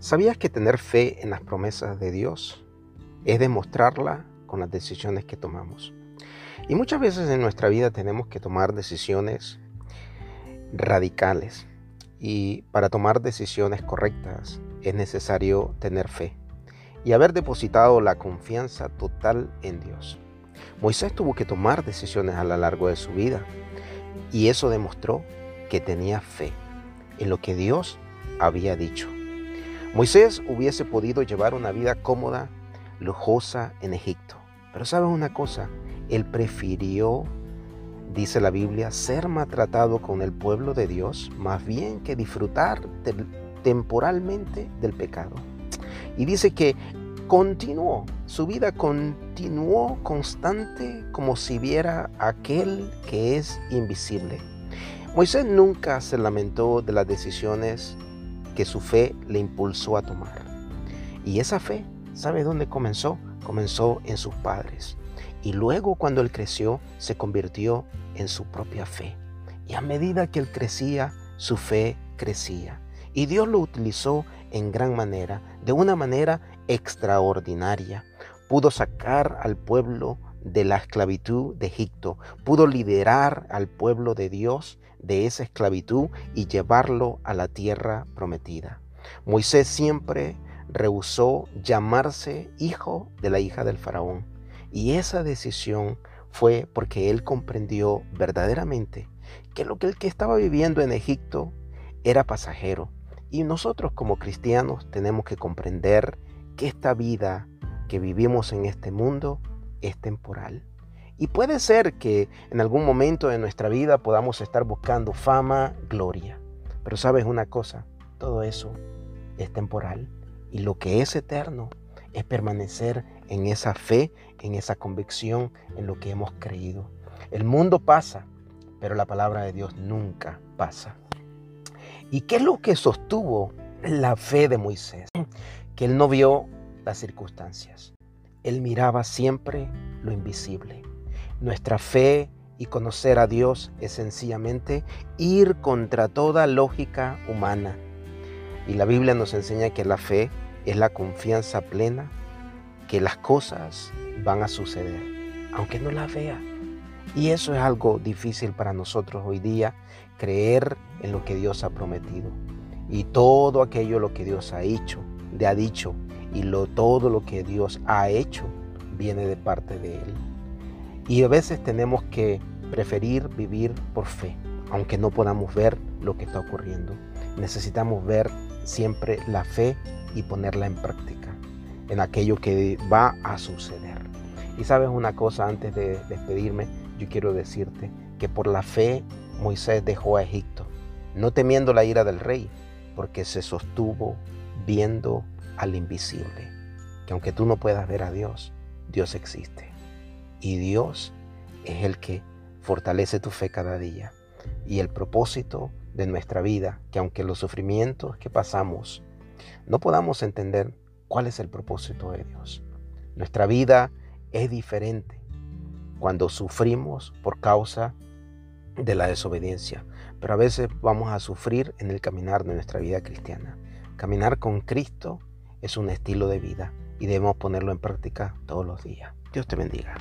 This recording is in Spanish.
¿Sabías que tener fe en las promesas de Dios es demostrarla con las decisiones que tomamos? Y muchas veces en nuestra vida tenemos que tomar decisiones radicales. Y para tomar decisiones correctas es necesario tener fe y haber depositado la confianza total en Dios. Moisés tuvo que tomar decisiones a lo largo de su vida y eso demostró que tenía fe en lo que Dios había dicho. Moisés hubiese podido llevar una vida cómoda, lujosa en Egipto. Pero sabes una cosa, él prefirió, dice la Biblia, ser maltratado con el pueblo de Dios más bien que disfrutar temporalmente del pecado. Y dice que continuó, su vida continuó constante como si viera aquel que es invisible. Moisés nunca se lamentó de las decisiones que su fe le impulsó a tomar. Y esa fe, ¿sabe dónde comenzó? Comenzó en sus padres. Y luego cuando él creció, se convirtió en su propia fe. Y a medida que él crecía, su fe crecía. Y Dios lo utilizó en gran manera, de una manera extraordinaria. Pudo sacar al pueblo de la esclavitud de Egipto, pudo liderar al pueblo de Dios de esa esclavitud y llevarlo a la tierra prometida. Moisés siempre rehusó llamarse hijo de la hija del faraón y esa decisión fue porque él comprendió verdaderamente que lo que el que estaba viviendo en Egipto era pasajero y nosotros como cristianos tenemos que comprender que esta vida que vivimos en este mundo es temporal. Y puede ser que en algún momento de nuestra vida podamos estar buscando fama, gloria. Pero sabes una cosa, todo eso es temporal. Y lo que es eterno es permanecer en esa fe, en esa convicción, en lo que hemos creído. El mundo pasa, pero la palabra de Dios nunca pasa. ¿Y qué es lo que sostuvo la fe de Moisés? Que él no vio las circunstancias. Él miraba siempre lo invisible. Nuestra fe y conocer a Dios es sencillamente ir contra toda lógica humana. Y la Biblia nos enseña que la fe es la confianza plena que las cosas van a suceder, aunque no las vea. Y eso es algo difícil para nosotros hoy día, creer en lo que Dios ha prometido. Y todo aquello lo que Dios ha hecho, le ha dicho, y lo, todo lo que Dios ha hecho viene de parte de Él. Y a veces tenemos que preferir vivir por fe, aunque no podamos ver lo que está ocurriendo. Necesitamos ver siempre la fe y ponerla en práctica en aquello que va a suceder. Y sabes una cosa antes de despedirme, yo quiero decirte que por la fe Moisés dejó a Egipto, no temiendo la ira del rey, porque se sostuvo viendo al invisible, que aunque tú no puedas ver a Dios, Dios existe. Y Dios es el que fortalece tu fe cada día. Y el propósito de nuestra vida, que aunque los sufrimientos que pasamos no podamos entender cuál es el propósito de Dios. Nuestra vida es diferente cuando sufrimos por causa de la desobediencia, pero a veces vamos a sufrir en el caminar de nuestra vida cristiana. Caminar con Cristo es un estilo de vida y debemos ponerlo en práctica todos los días. Dios te bendiga.